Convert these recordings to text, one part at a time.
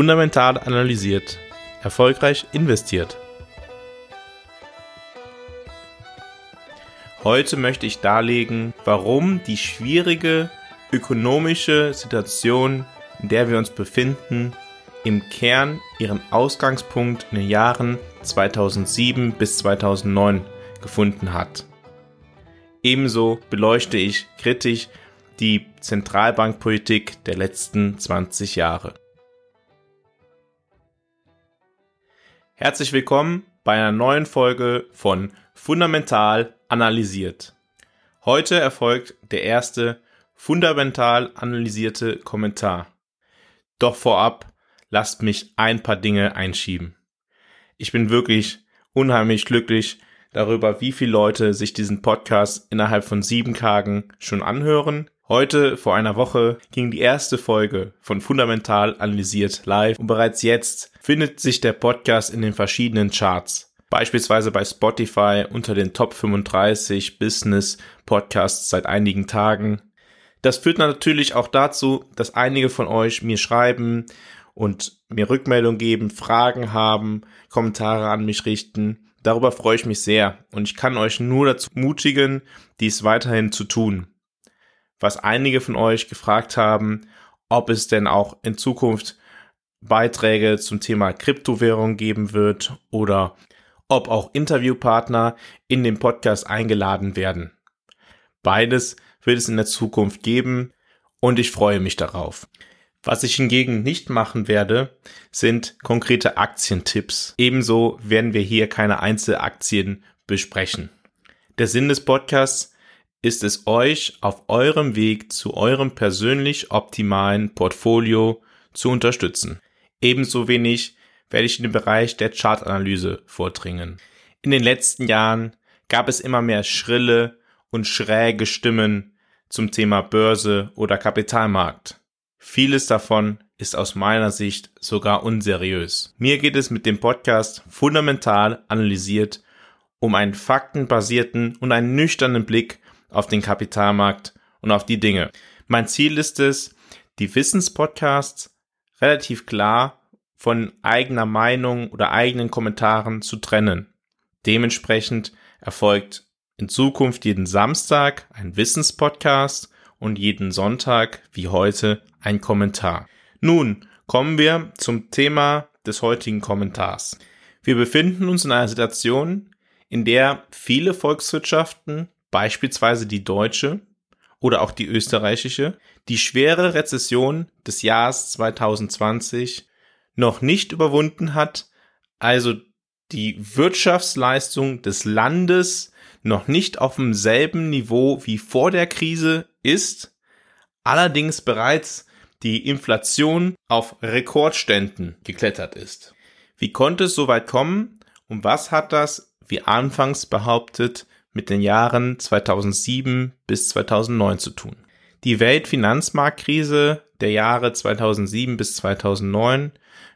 Fundamental analysiert. Erfolgreich investiert. Heute möchte ich darlegen, warum die schwierige ökonomische Situation, in der wir uns befinden, im Kern ihren Ausgangspunkt in den Jahren 2007 bis 2009 gefunden hat. Ebenso beleuchte ich kritisch die Zentralbankpolitik der letzten 20 Jahre. Herzlich willkommen bei einer neuen Folge von Fundamental analysiert. Heute erfolgt der erste fundamental analysierte Kommentar. Doch vorab lasst mich ein paar Dinge einschieben. Ich bin wirklich unheimlich glücklich darüber, wie viele Leute sich diesen Podcast innerhalb von sieben Tagen schon anhören. Heute, vor einer Woche, ging die erste Folge von Fundamental Analysiert live und bereits jetzt findet sich der Podcast in den verschiedenen Charts. Beispielsweise bei Spotify unter den Top 35 Business Podcasts seit einigen Tagen. Das führt natürlich auch dazu, dass einige von euch mir schreiben und mir Rückmeldung geben, Fragen haben, Kommentare an mich richten. Darüber freue ich mich sehr und ich kann euch nur dazu mutigen, dies weiterhin zu tun was einige von euch gefragt haben, ob es denn auch in Zukunft Beiträge zum Thema Kryptowährung geben wird oder ob auch Interviewpartner in den Podcast eingeladen werden. Beides wird es in der Zukunft geben und ich freue mich darauf. Was ich hingegen nicht machen werde, sind konkrete Aktientipps. Ebenso werden wir hier keine Einzelaktien besprechen. Der Sinn des Podcasts ist es euch auf eurem Weg zu eurem persönlich optimalen Portfolio zu unterstützen. Ebenso wenig werde ich in den Bereich der Chartanalyse vordringen. In den letzten Jahren gab es immer mehr schrille und schräge Stimmen zum Thema Börse oder Kapitalmarkt. Vieles davon ist aus meiner Sicht sogar unseriös. Mir geht es mit dem Podcast fundamental analysiert um einen faktenbasierten und einen nüchternen Blick auf den Kapitalmarkt und auf die Dinge. Mein Ziel ist es, die Wissenspodcasts relativ klar von eigener Meinung oder eigenen Kommentaren zu trennen. Dementsprechend erfolgt in Zukunft jeden Samstag ein Wissenspodcast und jeden Sonntag wie heute ein Kommentar. Nun kommen wir zum Thema des heutigen Kommentars. Wir befinden uns in einer Situation, in der viele Volkswirtschaften beispielsweise die deutsche oder auch die österreichische, die schwere Rezession des Jahres 2020 noch nicht überwunden hat, also die Wirtschaftsleistung des Landes noch nicht auf demselben Niveau wie vor der Krise ist, allerdings bereits die Inflation auf Rekordständen geklettert ist. Wie konnte es so weit kommen und was hat das, wie anfangs behauptet, mit den Jahren 2007 bis 2009 zu tun. Die Weltfinanzmarktkrise der Jahre 2007 bis 2009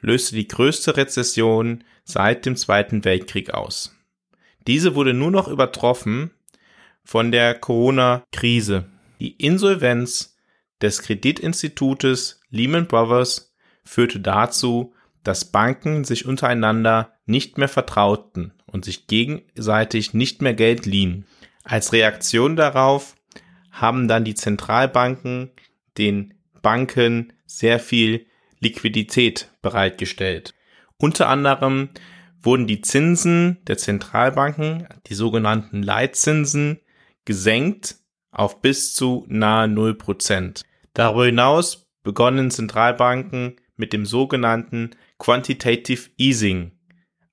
löste die größte Rezession seit dem Zweiten Weltkrieg aus. Diese wurde nur noch übertroffen von der Corona-Krise. Die Insolvenz des Kreditinstitutes Lehman Brothers führte dazu, dass Banken sich untereinander nicht mehr vertrauten und sich gegenseitig nicht mehr Geld liehen. Als Reaktion darauf haben dann die Zentralbanken den Banken sehr viel Liquidität bereitgestellt. Unter anderem wurden die Zinsen der Zentralbanken, die sogenannten Leitzinsen, gesenkt auf bis zu nahe 0%. Darüber hinaus begonnen Zentralbanken mit dem sogenannten Quantitative Easing,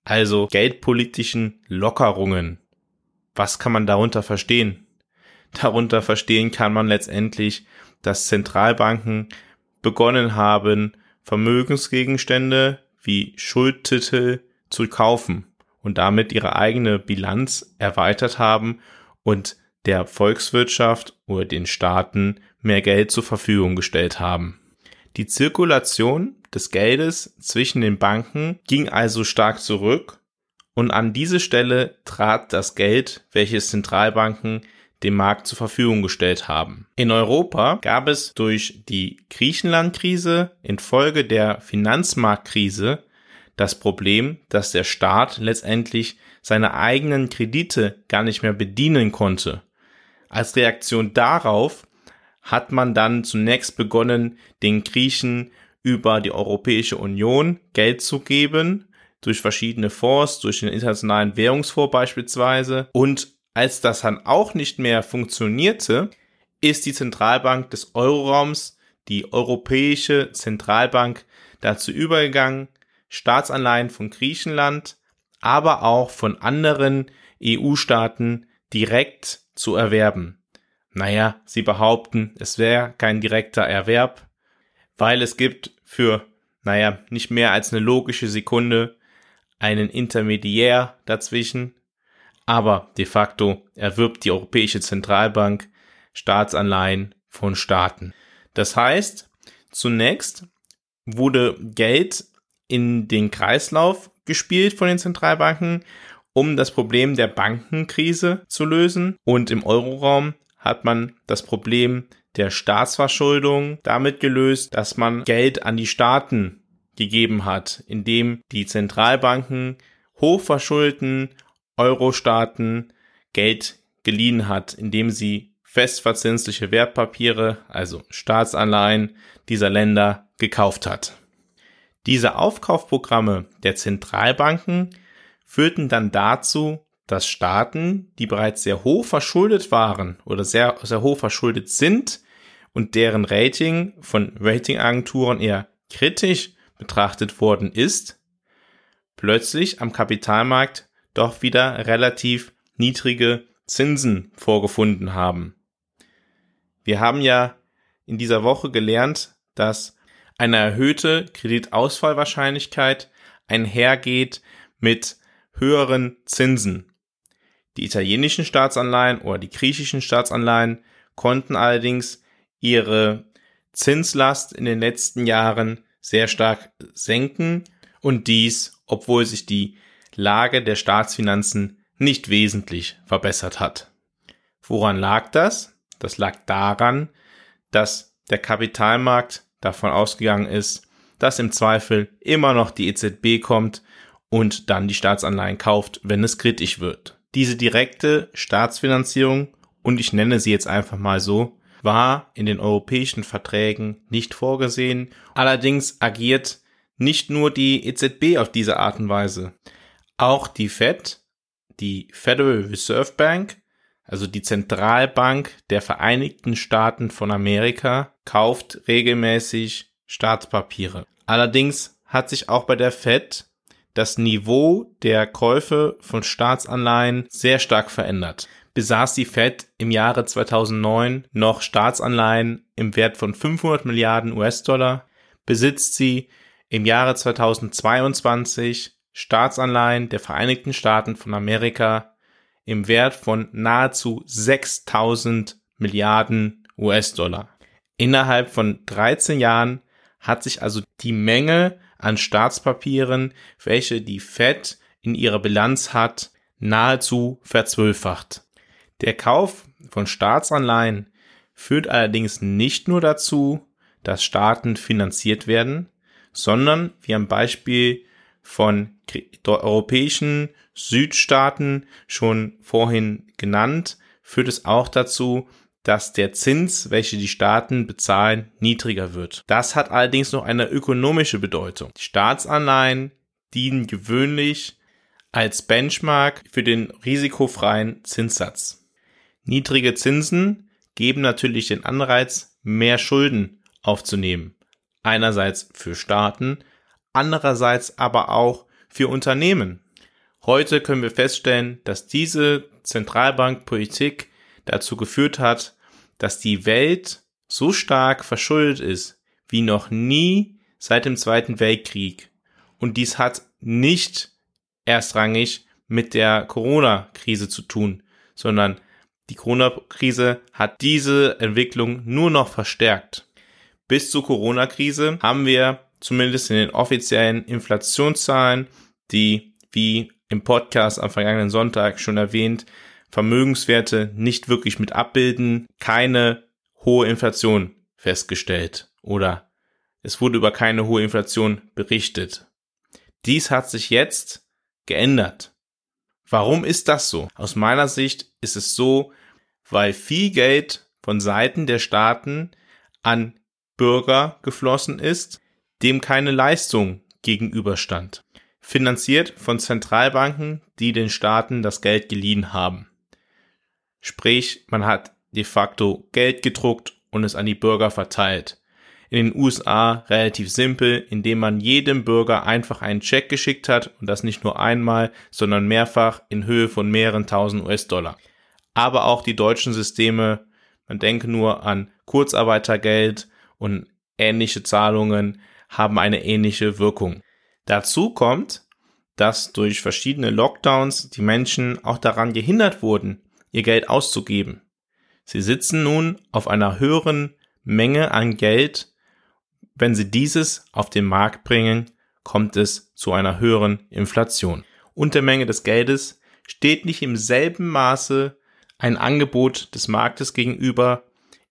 also geldpolitischen Lockerungen. Was kann man darunter verstehen? Darunter verstehen kann man letztendlich, dass Zentralbanken begonnen haben, Vermögensgegenstände wie Schuldtitel zu kaufen und damit ihre eigene Bilanz erweitert haben und der Volkswirtschaft oder den Staaten mehr Geld zur Verfügung gestellt haben. Die Zirkulation des Geldes zwischen den Banken ging also stark zurück und an diese Stelle trat das Geld, welches Zentralbanken dem Markt zur Verfügung gestellt haben. In Europa gab es durch die Griechenland-Krise infolge der Finanzmarktkrise das Problem, dass der Staat letztendlich seine eigenen Kredite gar nicht mehr bedienen konnte. Als Reaktion darauf hat man dann zunächst begonnen, den Griechen über die Europäische Union Geld zu geben, durch verschiedene Fonds, durch den Internationalen Währungsfonds beispielsweise. Und als das dann auch nicht mehr funktionierte, ist die Zentralbank des Euroraums, die Europäische Zentralbank, dazu übergegangen, Staatsanleihen von Griechenland, aber auch von anderen EU-Staaten direkt zu erwerben. Naja, sie behaupten, es wäre kein direkter Erwerb, weil es gibt für, naja, nicht mehr als eine logische Sekunde einen Intermediär dazwischen, aber de facto erwirbt die Europäische Zentralbank Staatsanleihen von Staaten. Das heißt, zunächst wurde Geld in den Kreislauf gespielt von den Zentralbanken, um das Problem der Bankenkrise zu lösen. Und im Euroraum hat man das Problem der Staatsverschuldung damit gelöst, dass man Geld an die Staaten gegeben hat, indem die Zentralbanken hochverschuldeten Euro-Staaten Geld geliehen hat, indem sie festverzinsliche Wertpapiere, also Staatsanleihen dieser Länder gekauft hat. Diese Aufkaufprogramme der Zentralbanken führten dann dazu, dass Staaten, die bereits sehr hoch verschuldet waren oder sehr, sehr hoch verschuldet sind und deren Rating von Ratingagenturen eher kritisch betrachtet worden ist, plötzlich am Kapitalmarkt doch wieder relativ niedrige Zinsen vorgefunden haben. Wir haben ja in dieser Woche gelernt, dass eine erhöhte Kreditausfallwahrscheinlichkeit einhergeht mit höheren Zinsen. Die italienischen Staatsanleihen oder die griechischen Staatsanleihen konnten allerdings ihre Zinslast in den letzten Jahren sehr stark senken und dies, obwohl sich die Lage der Staatsfinanzen nicht wesentlich verbessert hat. Woran lag das? Das lag daran, dass der Kapitalmarkt davon ausgegangen ist, dass im Zweifel immer noch die EZB kommt und dann die Staatsanleihen kauft, wenn es kritisch wird. Diese direkte Staatsfinanzierung, und ich nenne sie jetzt einfach mal so, war in den europäischen Verträgen nicht vorgesehen. Allerdings agiert nicht nur die EZB auf diese Art und Weise. Auch die Fed, die Federal Reserve Bank, also die Zentralbank der Vereinigten Staaten von Amerika, kauft regelmäßig Staatspapiere. Allerdings hat sich auch bei der Fed das Niveau der Käufe von Staatsanleihen sehr stark verändert. Besaß die Fed im Jahre 2009 noch Staatsanleihen im Wert von 500 Milliarden US-Dollar, besitzt sie im Jahre 2022 Staatsanleihen der Vereinigten Staaten von Amerika im Wert von nahezu 6000 Milliarden US-Dollar. Innerhalb von 13 Jahren hat sich also die Menge an Staatspapieren, welche die Fed in ihrer Bilanz hat, nahezu verzwölffacht. Der Kauf von Staatsanleihen führt allerdings nicht nur dazu, dass Staaten finanziert werden, sondern wie am Beispiel von europäischen Südstaaten schon vorhin genannt, führt es auch dazu, dass der Zins, welche die Staaten bezahlen, niedriger wird. Das hat allerdings noch eine ökonomische Bedeutung. Die Staatsanleihen dienen gewöhnlich als Benchmark für den risikofreien Zinssatz. Niedrige Zinsen geben natürlich den Anreiz, mehr Schulden aufzunehmen. Einerseits für Staaten, andererseits aber auch für Unternehmen. Heute können wir feststellen, dass diese Zentralbankpolitik dazu geführt hat, dass die Welt so stark verschuldet ist wie noch nie seit dem Zweiten Weltkrieg. Und dies hat nicht erstrangig mit der Corona-Krise zu tun, sondern die Corona-Krise hat diese Entwicklung nur noch verstärkt. Bis zur Corona-Krise haben wir zumindest in den offiziellen Inflationszahlen, die wie im Podcast am vergangenen Sonntag schon erwähnt, Vermögenswerte nicht wirklich mit abbilden, keine hohe Inflation festgestellt oder es wurde über keine hohe Inflation berichtet. Dies hat sich jetzt geändert. Warum ist das so? Aus meiner Sicht ist es so, weil viel Geld von Seiten der Staaten an Bürger geflossen ist, dem keine Leistung gegenüberstand. Finanziert von Zentralbanken, die den Staaten das Geld geliehen haben. Sprich, man hat de facto Geld gedruckt und es an die Bürger verteilt. In den USA relativ simpel, indem man jedem Bürger einfach einen Check geschickt hat und das nicht nur einmal, sondern mehrfach in Höhe von mehreren tausend US-Dollar. Aber auch die deutschen Systeme, man denke nur an Kurzarbeitergeld und ähnliche Zahlungen, haben eine ähnliche Wirkung. Dazu kommt, dass durch verschiedene Lockdowns die Menschen auch daran gehindert wurden, ihr Geld auszugeben. Sie sitzen nun auf einer höheren Menge an Geld. Wenn sie dieses auf den Markt bringen, kommt es zu einer höheren Inflation. Und der Menge des Geldes steht nicht im selben Maße ein Angebot des Marktes gegenüber,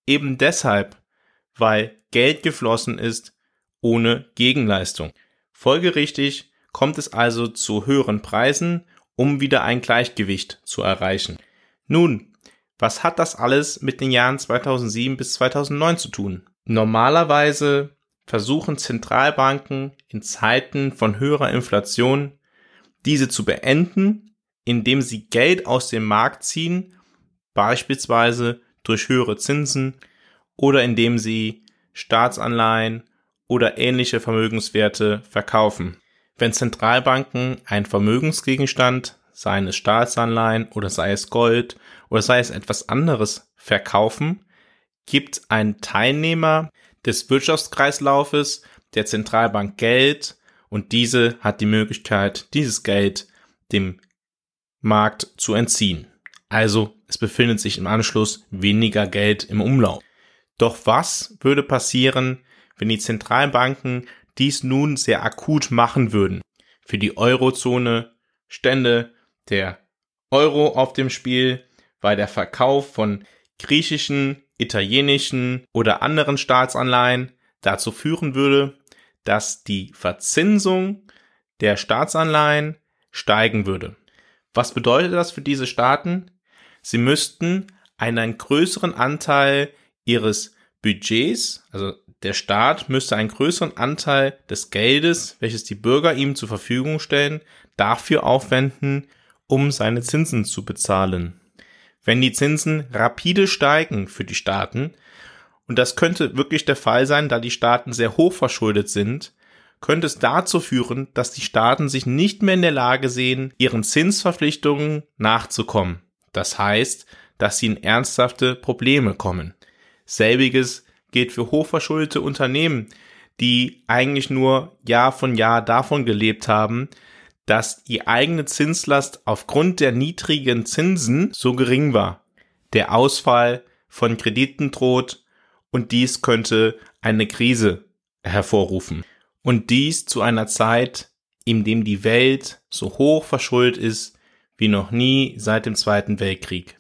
eben deshalb, weil Geld geflossen ist ohne Gegenleistung. Folgerichtig kommt es also zu höheren Preisen, um wieder ein Gleichgewicht zu erreichen. Nun, was hat das alles mit den Jahren 2007 bis 2009 zu tun? Normalerweise versuchen Zentralbanken in Zeiten von höherer Inflation diese zu beenden, indem sie Geld aus dem Markt ziehen, beispielsweise durch höhere Zinsen oder indem sie Staatsanleihen oder ähnliche Vermögenswerte verkaufen. Wenn Zentralbanken einen Vermögensgegenstand, sei es Staatsanleihen oder sei es Gold oder sei es etwas anderes verkaufen, gibt ein Teilnehmer des Wirtschaftskreislaufes der Zentralbank Geld und diese hat die Möglichkeit, dieses Geld dem Markt zu entziehen. Also es befindet sich im Anschluss weniger Geld im Umlauf. Doch was würde passieren, wenn die Zentralbanken dies nun sehr akut machen würden? Für die Eurozone stände der Euro auf dem Spiel, weil der Verkauf von griechischen, italienischen oder anderen Staatsanleihen dazu führen würde, dass die Verzinsung der Staatsanleihen steigen würde. Was bedeutet das für diese Staaten? Sie müssten einen größeren Anteil ihres Budgets, also der Staat müsste einen größeren Anteil des Geldes, welches die Bürger ihm zur Verfügung stellen, dafür aufwenden, um seine Zinsen zu bezahlen. Wenn die Zinsen rapide steigen für die Staaten, und das könnte wirklich der Fall sein, da die Staaten sehr hoch verschuldet sind, könnte es dazu führen, dass die Staaten sich nicht mehr in der Lage sehen, ihren Zinsverpflichtungen nachzukommen. Das heißt, dass sie in ernsthafte Probleme kommen. Selbiges gilt für hochverschuldete Unternehmen, die eigentlich nur Jahr von Jahr davon gelebt haben, dass die eigene Zinslast aufgrund der niedrigen Zinsen so gering war. Der Ausfall von Krediten droht und dies könnte eine Krise hervorrufen. Und dies zu einer Zeit, in dem die Welt so hoch verschuldet ist wie noch nie seit dem Zweiten Weltkrieg.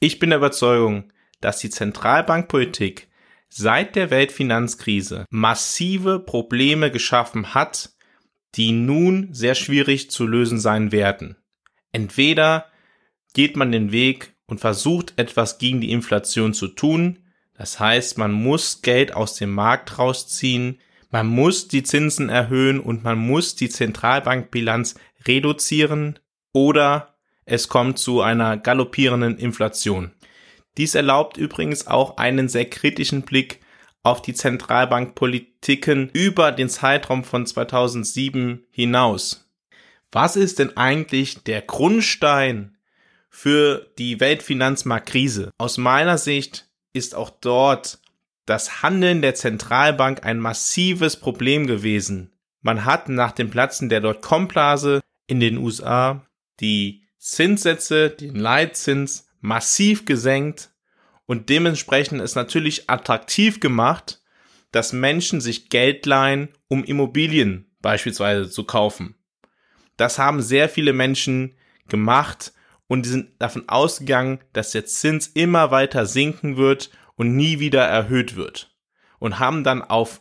Ich bin der Überzeugung, dass die Zentralbankpolitik seit der Weltfinanzkrise massive Probleme geschaffen hat, die nun sehr schwierig zu lösen sein werden. Entweder geht man den Weg und versucht etwas gegen die Inflation zu tun, das heißt, man muss Geld aus dem Markt rausziehen, man muss die Zinsen erhöhen und man muss die Zentralbankbilanz reduzieren oder es kommt zu einer galoppierenden Inflation. Dies erlaubt übrigens auch einen sehr kritischen Blick auf die Zentralbankpolitiken über den Zeitraum von 2007 hinaus. Was ist denn eigentlich der Grundstein für die Weltfinanzmarktkrise? Aus meiner Sicht ist auch dort das Handeln der Zentralbank ein massives Problem gewesen. Man hat nach dem Platzen der Dotcom-Blase in den USA die Zinssätze, den Leitzins massiv gesenkt und dementsprechend ist natürlich attraktiv gemacht, dass Menschen sich Geld leihen, um Immobilien beispielsweise zu kaufen. Das haben sehr viele Menschen gemacht und die sind davon ausgegangen, dass der Zins immer weiter sinken wird und nie wieder erhöht wird und haben dann auf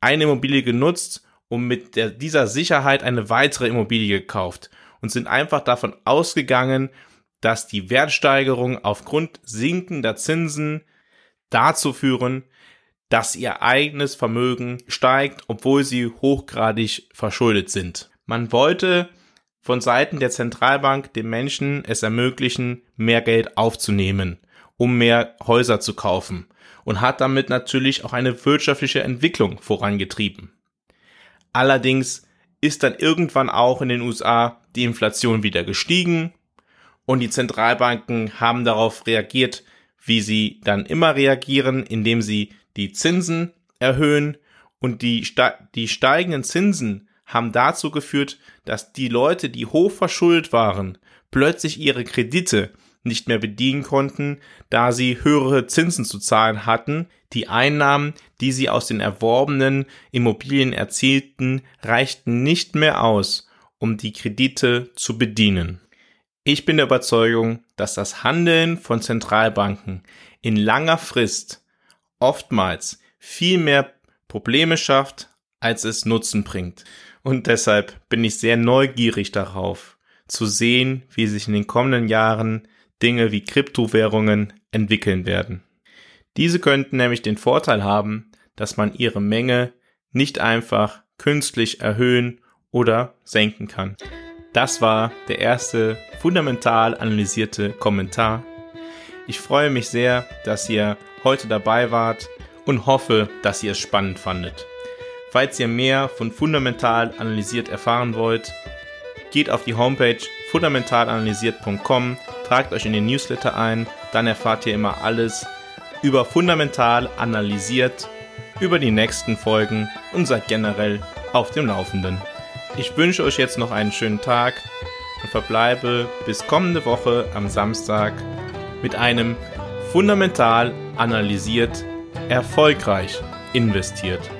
eine Immobilie genutzt und mit der, dieser Sicherheit eine weitere Immobilie gekauft und sind einfach davon ausgegangen, dass die Wertsteigerung aufgrund sinkender Zinsen dazu führen, dass ihr eigenes Vermögen steigt, obwohl sie hochgradig verschuldet sind. Man wollte von Seiten der Zentralbank den Menschen es ermöglichen, mehr Geld aufzunehmen, um mehr Häuser zu kaufen und hat damit natürlich auch eine wirtschaftliche Entwicklung vorangetrieben. Allerdings ist dann irgendwann auch in den USA die Inflation wieder gestiegen und die Zentralbanken haben darauf reagiert, wie sie dann immer reagieren, indem sie die Zinsen erhöhen und die, die steigenden Zinsen haben dazu geführt, dass die Leute, die hoch verschuldet waren, plötzlich ihre Kredite nicht mehr bedienen konnten, da sie höhere Zinsen zu zahlen hatten. Die Einnahmen, die sie aus den erworbenen Immobilien erzielten, reichten nicht mehr aus, um die Kredite zu bedienen. Ich bin der Überzeugung, dass das Handeln von Zentralbanken in langer Frist oftmals viel mehr Probleme schafft, als es Nutzen bringt. Und deshalb bin ich sehr neugierig darauf, zu sehen, wie sich in den kommenden Jahren Dinge wie Kryptowährungen entwickeln werden. Diese könnten nämlich den Vorteil haben, dass man ihre Menge nicht einfach künstlich erhöhen oder senken kann. Das war der erste fundamental analysierte Kommentar. Ich freue mich sehr, dass ihr heute dabei wart und hoffe, dass ihr es spannend fandet. Falls ihr mehr von fundamental analysiert erfahren wollt, geht auf die Homepage fundamentalanalysiert.com, tragt euch in den Newsletter ein, dann erfahrt ihr immer alles über fundamental analysiert, über die nächsten Folgen und seid generell auf dem Laufenden. Ich wünsche euch jetzt noch einen schönen Tag und verbleibe bis kommende Woche am Samstag mit einem fundamental analysiert, erfolgreich investiert.